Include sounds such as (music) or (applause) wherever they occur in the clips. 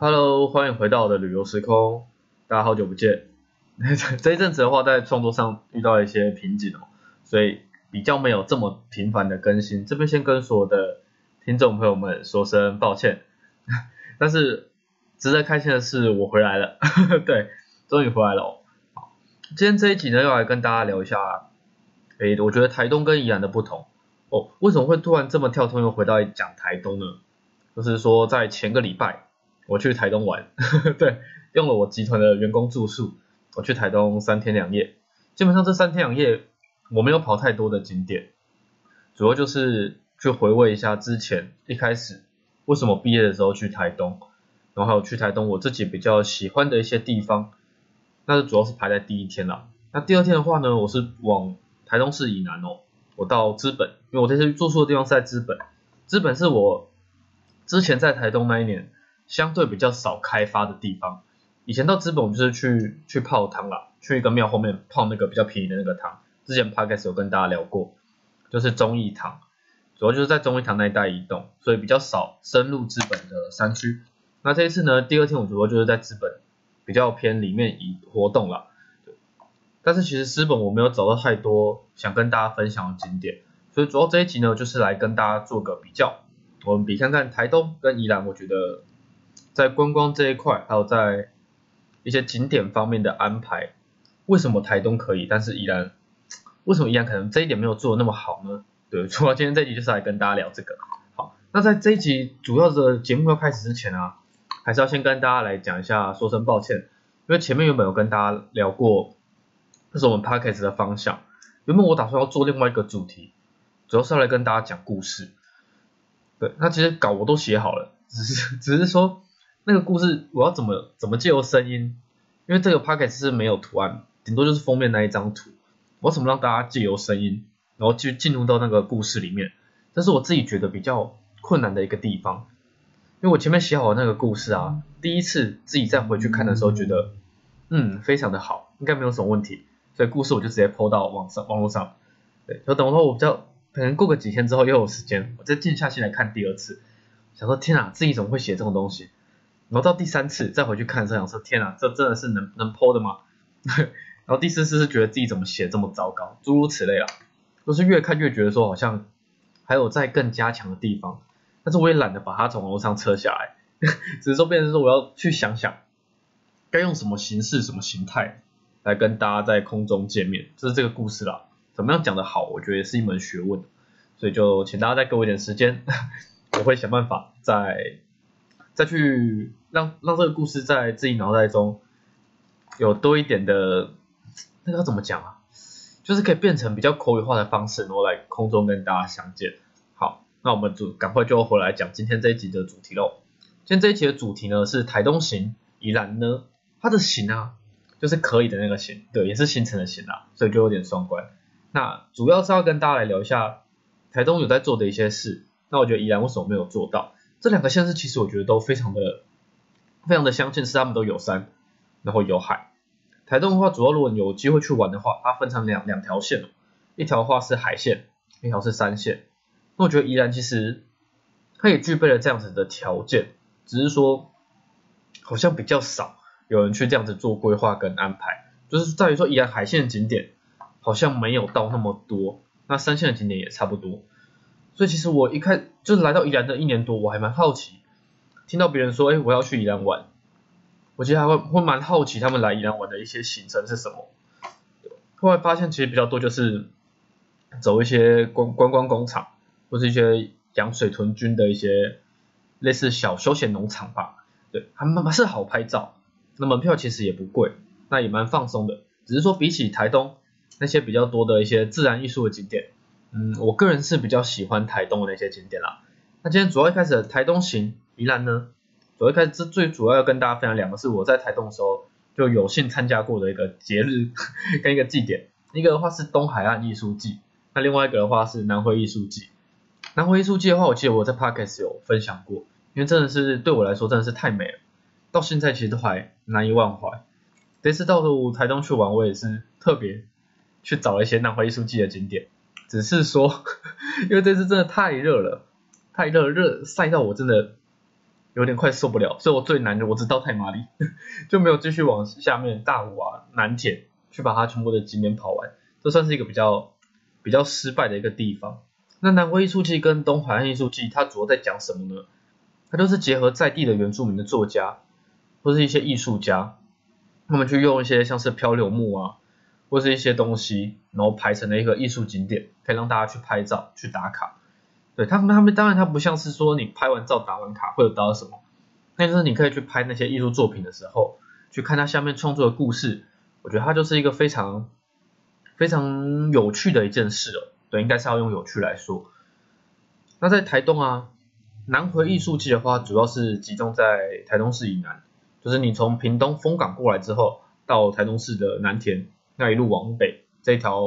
Hello，欢迎回到我的旅游时空，大家好久不见。(laughs) 这一阵子的话，在创作上遇到一些瓶颈哦，所以比较没有这么频繁的更新。这边先跟所有的听众朋友们说声抱歉，(laughs) 但是值得开心的是，我回来了，(laughs) 对，终于回来了哦。好，今天这一集呢，要来跟大家聊一下，诶，我觉得台东跟宜兰的不同哦。为什么会突然这么跳通，又回到讲台东呢？就是说，在前个礼拜。我去台东玩，(laughs) 对，用了我集团的员工住宿，我去台东三天两夜。基本上这三天两夜我没有跑太多的景点，主要就是去回味一下之前一开始为什么毕业的时候去台东，然后还有去台东我自己比较喜欢的一些地方，那是主要是排在第一天啦。那第二天的话呢，我是往台东市以南哦，我到资本，因为我这次住宿的地方是在资本，资本是我之前在台东那一年。相对比较少开发的地方，以前到资本我们就是去去泡汤啦，去一个庙后面泡那个比较便宜的那个汤。之前 podcast 有跟大家聊过，就是忠义堂，主要就是在忠义堂那一带移动，所以比较少深入资本的山区。那这一次呢，第二天我主要就是在资本比较偏里面移活动啦。但是其实资本我没有找到太多想跟大家分享的景点，所以主要这一集呢，就是来跟大家做个比较，我们比看看台东跟宜兰，我觉得。在观光这一块，还有在一些景点方面的安排，为什么台东可以，但是依然为什么依然可能这一点没有做的那么好呢？对，(laughs) 除了今天这一集就是来跟大家聊这个。好，那在这一集主要的节目要开始之前啊，还是要先跟大家来讲一下，说声抱歉，因为前面原本有跟大家聊过，这是我们 podcast 的方向。原本我打算要做另外一个主题，主要是要来跟大家讲故事。对，那其实稿我都写好了，只是只是说。那个故事我要怎么怎么借由声音？因为这个 packet 是没有图案，顶多就是封面那一张图。我怎么让大家借由声音，然后去进入到那个故事里面？这是我自己觉得比较困难的一个地方。因为我前面写好的那个故事啊，第一次自己再回去看的时候，觉得嗯非常的好，应该没有什么问题。所以故事我就直接抛到网上网络上。对，就等会我比较可能过个几天之后又有时间，我再静下心来看第二次，想说天啊，自己怎么会写这种东西？然后到第三次再回去看这样说，天啊，这真的是能能剖的吗？(laughs) 然后第四次是觉得自己怎么写这么糟糕，诸如此类啊，就是越看越觉得说好像还有在更加强的地方，但是我也懒得把它从楼上撤下来，(laughs) 只是说变成说我要去想想该用什么形式、什么形态来跟大家在空中见面，这是这个故事啦。怎么样讲的好，我觉得是一门学问，所以就请大家再给我一点时间，(laughs) 我会想办法在。再去让让这个故事在自己脑袋中有多一点的，那个要怎么讲啊？就是可以变成比较口语化的方式，然后来空中跟大家相见。好，那我们就赶快就回来讲今天这一集的主题喽。今天这一集的主题呢是台东行，宜兰呢，它的行啊，就是可以的那个行，对，也是行程的行啊，所以就有点双关。那主要是要跟大家来聊一下台东有在做的一些事，那我觉得宜兰为什么没有做到？这两个县市其实我觉得都非常的非常的相近，是他们都有山，然后有海。台东的话，主要如果你有机会去玩的话，它分成两两条线，一条的话是海线，一条是山线。那我觉得宜兰其实它也具备了这样子的条件，只是说好像比较少有人去这样子做规划跟安排，就是在于说宜兰海线景点好像没有到那么多，那山线的景点也差不多。所以其实我一开就是来到宜兰的一年多，我还蛮好奇，听到别人说，哎，我要去宜兰玩，我其实还会会蛮好奇他们来宜兰玩的一些行程是什么。后来发现其实比较多就是走一些观观光工厂，或是一些养水豚菌的一些类似小休闲农场吧。对，还蛮蛮是好拍照，那门票其实也不贵，那也蛮放松的。只是说比起台东那些比较多的一些自然艺术的景点。嗯，我个人是比较喜欢台东的那些景点啦。那今天主要一开始台东行宜兰呢，主要一开始最主要要跟大家分享两个是我在台东的时候就有幸参加过的一个节日 (laughs) 跟一个祭典。一个的话是东海岸艺术季，那另外一个的话是南回艺术季。南回艺术季的话，我记得我在 podcast 有分享过，因为真的是对我来说真的是太美了，到现在其实都还难以忘怀。这次到台东去玩，我也是特别去找了一些南回艺术季的景点。只是说，(laughs) 因为这次真的太热了，太热热晒到我真的有点快受不了，所以我最难的我只到太麻里，(laughs) 就没有继续往下面大武啊、南铁去把它全部的景点跑完，这算是一个比较比较失败的一个地方。那南回艺术季跟东海岸艺术季，它主要在讲什么呢？它就是结合在地的原住民的作家，或是一些艺术家，他们去用一些像是漂流木啊，或是一些东西，然后排成了一个艺术景点，可以让大家去拍照、去打卡。对他们，他们当然他不像是说你拍完照打完卡会有得到什么，但是你可以去拍那些艺术作品的时候，去看它下面创作的故事，我觉得它就是一个非常非常有趣的一件事哦。对，应该是要用有趣来说。那在台东啊，南回艺术季的话，主要是集中在台东市以南，就是你从屏东风港过来之后，到台东市的南田，那一路往北，这条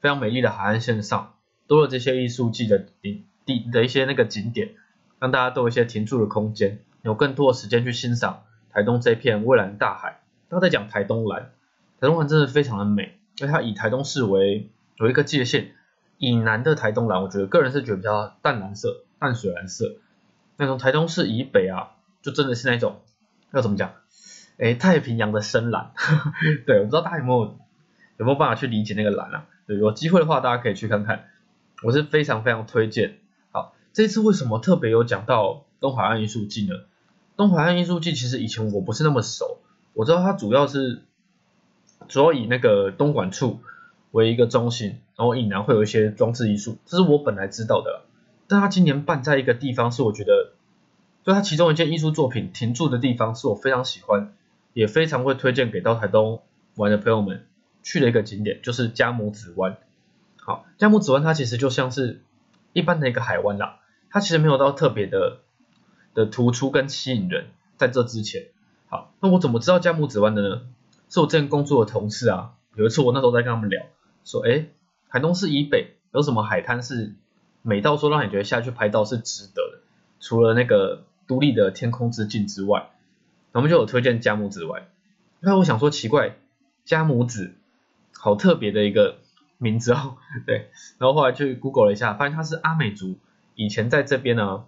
非常美丽的海岸线上，都有这些艺术季的景地的一些那个景点，让大家都有一些停驻的空间，有更多的时间去欣赏台东这片蔚蓝大海。刚在讲台东蓝，台东蓝真的非常的美，因为它以台东市为有一个界限。以南的台东蓝，我觉得个人是觉得比较淡蓝色、淡水蓝色。那从台东市以北啊，就真的是那种要怎么讲？哎，太平洋的深蓝。(laughs) 对，我不知道大家有没有有没有办法去理解那个蓝啊？对，有机会的话大家可以去看看，我是非常非常推荐。好，这次为什么特别有讲到东海岸艺术季呢？东海岸艺术季其实以前我不是那么熟，我知道它主要是主要以那个东莞处。为一个中心，然后以南会有一些装置艺术，这是我本来知道的。但他今年办在一个地方，是我觉得，就他其中一件艺术作品停驻的地方，是我非常喜欢，也非常会推荐给到台东玩的朋友们去的一个景点，就是加母子湾。好，加母子湾它其实就像是一般的一个海湾啦，它其实没有到特别的的突出跟吸引人。在这之前，好，那我怎么知道加母子湾的呢？是我之前工作的同事啊，有一次我那时候在跟他们聊。说哎，台东市以北有什么海滩是美到说让你觉得下去拍照是值得的？除了那个独立的天空之镜之外，我们就有推荐加母子湾。那我想说奇怪，加母子好特别的一个名字哦，(laughs) 对。然后后来去 Google 了一下，发现它是阿美族以前在这边呢，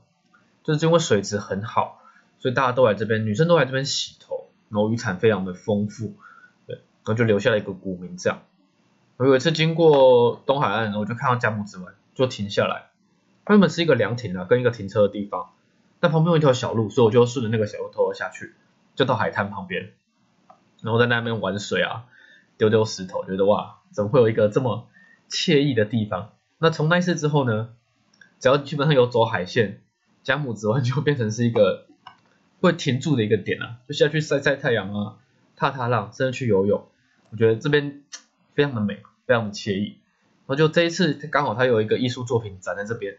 就是因为水质很好，所以大家都来这边，女生都来这边洗头，然后渔产非常的丰富，对，然后就留下了一个古名这样。我有一次经过东海岸，我就看到佳木子湾，就停下来。它原本是一个凉亭啊，跟一个停车的地方。但旁边有一条小路，所以我就顺着那个小路偷了下去，就到海滩旁边，然后在那边玩水啊，丢丢石头，觉得哇，怎么会有一个这么惬意的地方？那从那次之后呢，只要基本上有走海线，加木子湾就变成是一个会停住的一个点啊，(laughs) 就下去晒晒太阳啊，踏踏浪，甚至去游泳。我觉得这边。非常的美，非常的惬意。然后就这一次刚好他有一个艺术作品展在这边。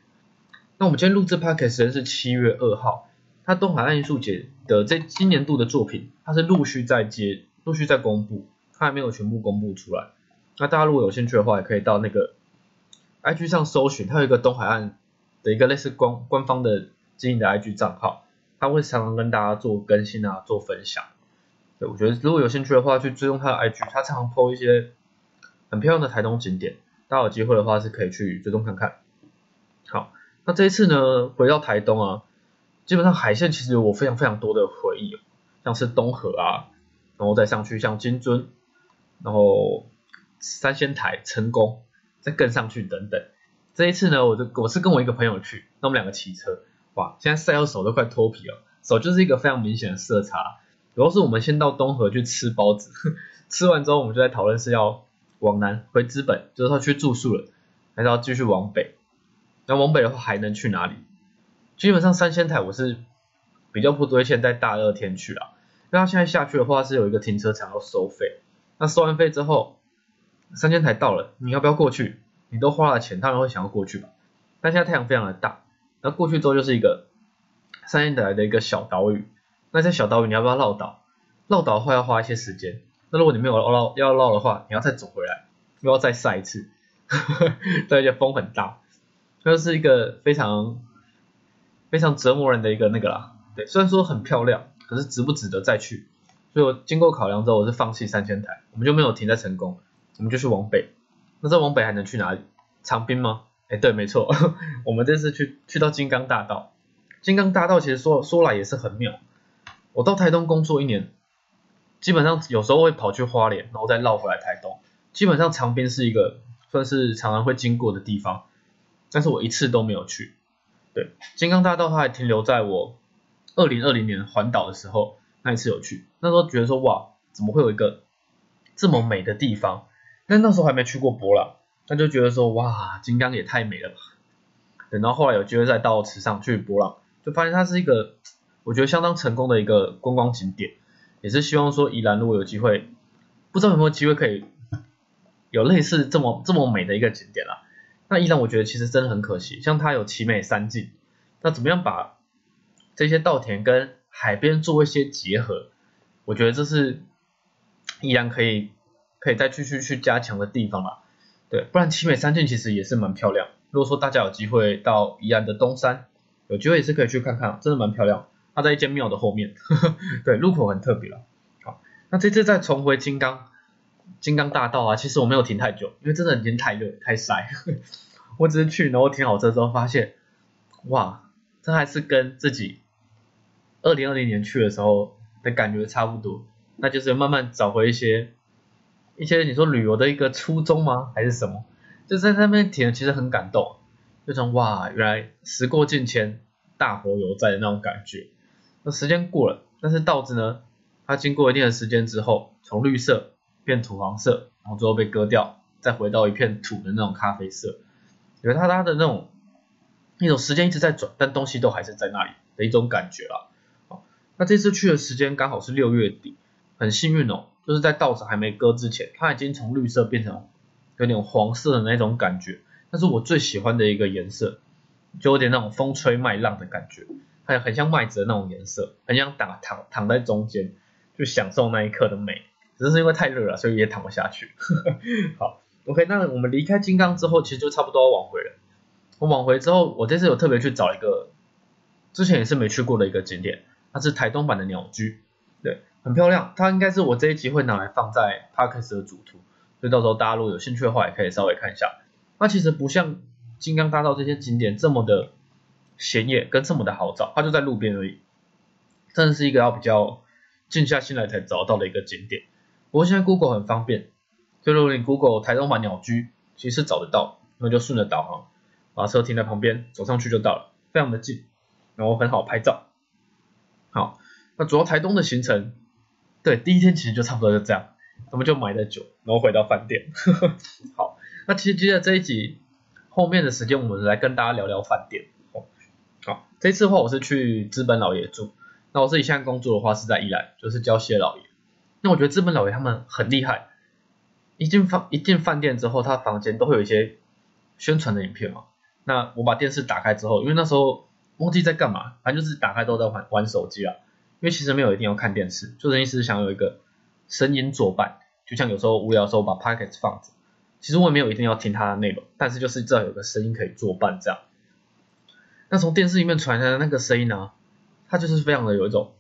那我们今天录制 podcast 时间是七月二号，他东海岸艺术节的这今年度的作品，它是陆续在接，陆续在公布，它还没有全部公布出来。那大家如果有兴趣的话，也可以到那个 IG 上搜寻，它有一个东海岸的一个类似官官方的经营的 IG 账号，他会常常跟大家做更新啊，做分享。对我觉得如果有兴趣的话，去追踪他的 IG，他常常 po 一些。很漂亮的台东景点，大家有机会的话是可以去追踪看看。好，那这一次呢，回到台东啊，基本上海线其实有我非常非常多的回忆，像是东河啊，然后再上去像金樽，然后三仙台、成功，再更上去等等。这一次呢，我就我是跟我一个朋友去，那我们两个骑车，哇，现在晒到手都快脱皮了，手就是一个非常明显的色差。主要是我们先到东河去吃包子，(laughs) 吃完之后我们就在讨论是要。往南回资本，就是他去住宿了，还是要继续往北？那往北的话还能去哪里？基本上三仙台我是比较不推荐在大热天去啊，因为他现在下去的话是有一个停车场要收费，那收完费之后，三千台到了，你要不要过去？你都花了钱，当然会想要过去吧。但现在太阳非常的大，那过去之后就是一个三千台的一个小岛屿，那在小岛屿你要不要绕岛？绕岛的话要花一些时间。那如果你没有绕要绕的话，你要再走回来，又要再晒一次，(laughs) 对，而且风很大，那是一个非常非常折磨人的一个那个啦。对，虽然说很漂亮，可是值不值得再去？所以我经过考量之后，我是放弃三千台，我们就没有停在成功，我们就去往北。那这往北还能去哪里？长滨吗？哎，对，没错，(laughs) 我们这次去去到金刚大道，金刚大道其实说说来也是很妙。我到台东工作一年，基本上有时候会跑去花莲，然后再绕回来台东。基本上长滨是一个算是常常会经过的地方，但是我一次都没有去。对，金刚大道它还停留在我二零二零年环岛的时候那一次有去，那时候觉得说哇，怎么会有一个这么美的地方？但那时候还没去过博朗，那就觉得说哇，金刚也太美了吧。等到后来有机会再到池上去博朗，就发现它是一个我觉得相当成功的一个观光景点，也是希望说宜兰如果有机会，不知道有没有机会可以有类似这么这么美的一个景点啦。那依然我觉得其实真的很可惜，像它有奇美三景，那怎么样把这些稻田跟海边做一些结合？我觉得这是依然可以可以再继续去加强的地方啦。对，不然奇美三景其实也是蛮漂亮。如果说大家有机会到宜安的东山，有机会也是可以去看看，真的蛮漂亮。它在一间庙的后面，呵 (laughs) 呵对，入口很特别了。好，那这次再重回金刚。金刚大道啊，其实我没有停太久，因为真的已经太热太晒。(laughs) 我只是去，然后停好车之后发现，哇，这还是跟自己二零二零年去的时候的感觉差不多。那就是慢慢找回一些一些你说旅游的一个初衷吗？还是什么？就在那边停，其实很感动，就种哇，原来时过境迁，大佛犹在的那种感觉。那时间过了，但是稻子呢，它经过一定的时间之后，从绿色。变土黄色，然后最后被割掉，再回到一片土的那种咖啡色，有它它的那种那种时间一直在转，但东西都还是在那里的一种感觉啦。那这次去的时间刚好是六月底，很幸运哦，就是在稻子还没割之前，它已经从绿色变成有点黄色的那种感觉，那是我最喜欢的一个颜色，就有点那种风吹麦浪的感觉，还有很像麦子的那种颜色，很想躺躺躺在中间，就享受那一刻的美。只是因为太热了，所以也躺不下去。(laughs) 好，OK，那我们离开金刚之后，其实就差不多要往回了。我往回之后，我这次有特别去找一个之前也是没去过的一个景点，它是台东版的鸟居，对，很漂亮。它应该是我这一集会拿来放在 Parkes 的主图，所以到时候大家如果有兴趣的话，也可以稍微看一下。它其实不像金刚大道这些景点这么的显眼跟这么的好找，它就在路边而已，真的是一个要比较静下心来才找到的一个景点。不过现在 Google 很方便，就如果你 Google 台东版鸟居，其实找得到，那就顺着导航，把车停在旁边，走上去就到了，非常的近，然后很好拍照。好，那主要台东的行程，对，第一天其实就差不多就这样，我们就买了酒，然后回到饭店。(laughs) 好，那其实接着这一集后面的时间，我们来跟大家聊聊饭店。好，这次的话我是去资本老爷住，那我自己现在工作的话是在宜兰，就是礁溪老爷。那我觉得资本老爷他们很厉害，一进饭一进饭店之后，他房间都会有一些宣传的影片嘛。那我把电视打开之后，因为那时候忘记在干嘛，反正就是打开都在玩玩手机啊。因为其实没有一定要看电视，就意思是想有一个声音作伴，就像有时候无聊的时候把 p o c k e t 放着，其实我也没有一定要听它的内容，但是就是至少有个声音可以作伴这样。那从电视里面传来的那个声音呢，它就是非常的有一种，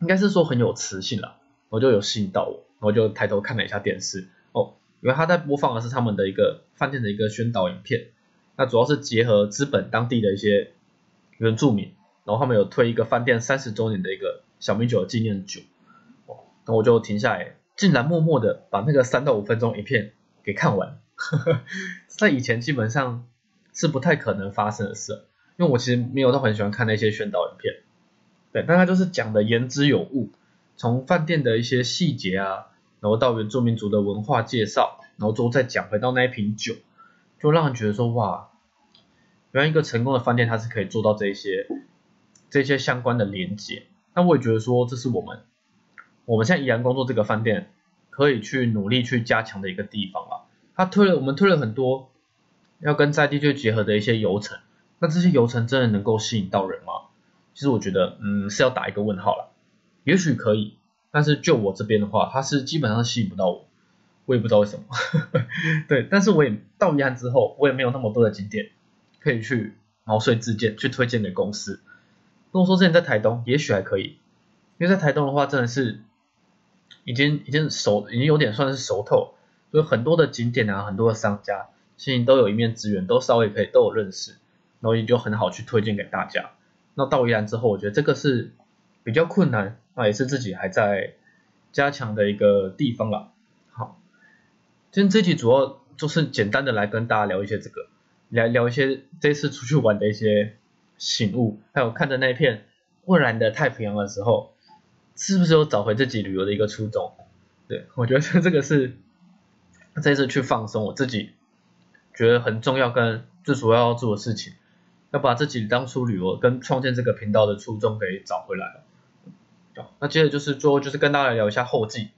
应该是说很有磁性了。我就有吸引到我，我就抬头看了一下电视，哦，因为他在播放的是他们的一个饭店的一个宣导影片，那主要是结合资本当地的一些原住民，然后他们有推一个饭店三十周年的一个小米酒纪念酒，哦，那我就停下来，竟然默默的把那个三到五分钟影片给看完，呵呵在以前基本上是不太可能发生的事，因为我其实没有都很喜欢看那些宣导影片，对，但他就是讲的言之有物。从饭店的一些细节啊，然后到原住民族的文化介绍，然后之后再讲回到那一瓶酒，就让人觉得说哇，原来一个成功的饭店它是可以做到这些这些相关的连接。那我也觉得说这是我们我们现在依然工作这个饭店可以去努力去加强的一个地方啊。他推了我们推了很多要跟在地去结合的一些游程，那这些游程真的能够吸引到人吗？其实我觉得嗯是要打一个问号了。也许可以，但是就我这边的话，它是基本上吸引不到我，我也不知道为什么。(laughs) 对，但是我也到宜安之后，我也没有那么多的景点可以去毛遂自荐去推荐给公司。如果说之前在台东，也许还可以，因为在台东的话，真的是已经已经熟，已经有点算是熟透，有很多的景点啊，很多的商家，其实都有一面资源，都稍微可以都有认识，然后也就很好去推荐给大家。那到宜兰之后，我觉得这个是比较困难，那也是自己还在加强的一个地方了。好，今天这集主要就是简单的来跟大家聊一些这个，来聊一些这次出去玩的一些醒悟，还有看着那片蔚蓝的太平洋的时候，是不是有找回自己旅游的一个初衷？对我觉得这个是这次去放松，我自己觉得很重要跟最主要要做的事情。要把自己当初旅游跟创建这个频道的初衷给找回来了。那接着就是最后就是跟大家聊一下后记，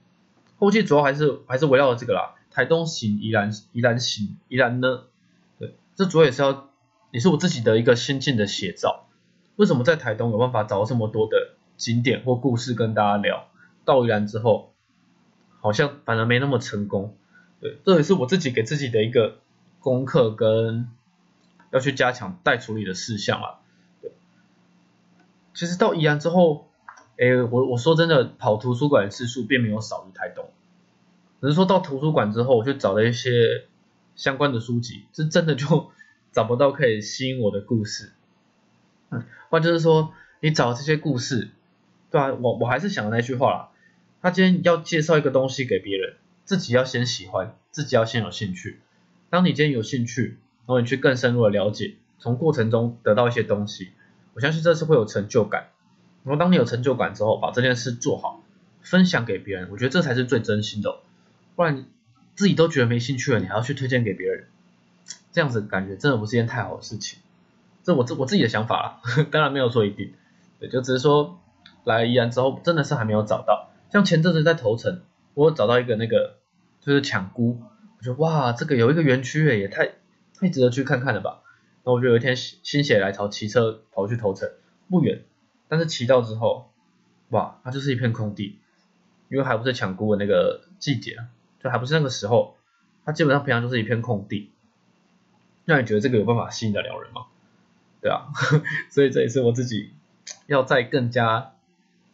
后记主要还是还是围绕着这个啦，台东行宜兰宜兰行宜兰呢，这主要也是要也是我自己的一个心境的写照。为什么在台东有办法找到这么多的景点或故事跟大家聊？到宜兰之后，好像反而没那么成功。对，这也是我自己给自己的一个功课跟。要去加强待处理的事项啊。对，其实到宜兰之后，诶，我我说真的，跑图书馆的次数并没有少于台东，只是说到图书馆之后，我去找了一些相关的书籍，是真的就找不到可以吸引我的故事。嗯，或就是说，你找这些故事，对啊，我我还是想那句话啦，他今天要介绍一个东西给别人，自己要先喜欢，自己要先有兴趣。当你今天有兴趣。然后你去更深入的了解，从过程中得到一些东西，我相信这是会有成就感。然后当你有成就感之后，把这件事做好，分享给别人，我觉得这才是最真心的。不然自己都觉得没兴趣了，你还要去推荐给别人，这样子感觉真的不是一件太好的事情。这我这我自己的想法啦，(laughs) 当然没有说一定，对，就只是说来宜兰之后真的是还没有找到。像前阵子在头城，我找到一个那个就是抢菇，我觉得哇，这个有一个园区诶，也太。太值得去看看了吧？那我就有一天心血来潮，骑车跑去头城，不远，但是骑到之后，哇，它就是一片空地，因为还不是抢菇的那个季节，还不是那个时候，它基本上平常就是一片空地。那你觉得这个有办法吸引得了人吗？对啊，(laughs) 所以这也是我自己要再更加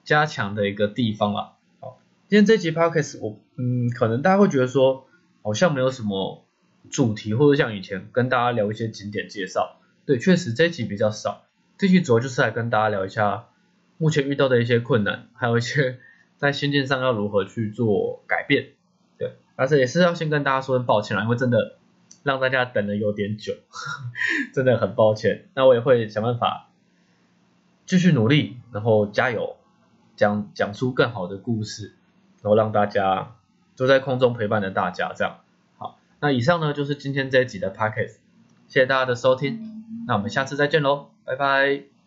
加强的一个地方了。好，今天这集 podcast 我嗯，可能大家会觉得说好像没有什么。主题或者像以前跟大家聊一些景点介绍，对，确实这集比较少，这集主要就是来跟大家聊一下目前遇到的一些困难，还有一些 (laughs) 在心境上要如何去做改变，但是也是要先跟大家说声抱歉啦，因为真的让大家等的有点久，(laughs) 真的很抱歉，那我也会想办法继续努力，然后加油，讲讲出更好的故事，然后让大家都在空中陪伴着大家，这样。好那以上呢就是今天这一集的 podcast，谢谢大家的收听，那我们下次再见喽，拜拜。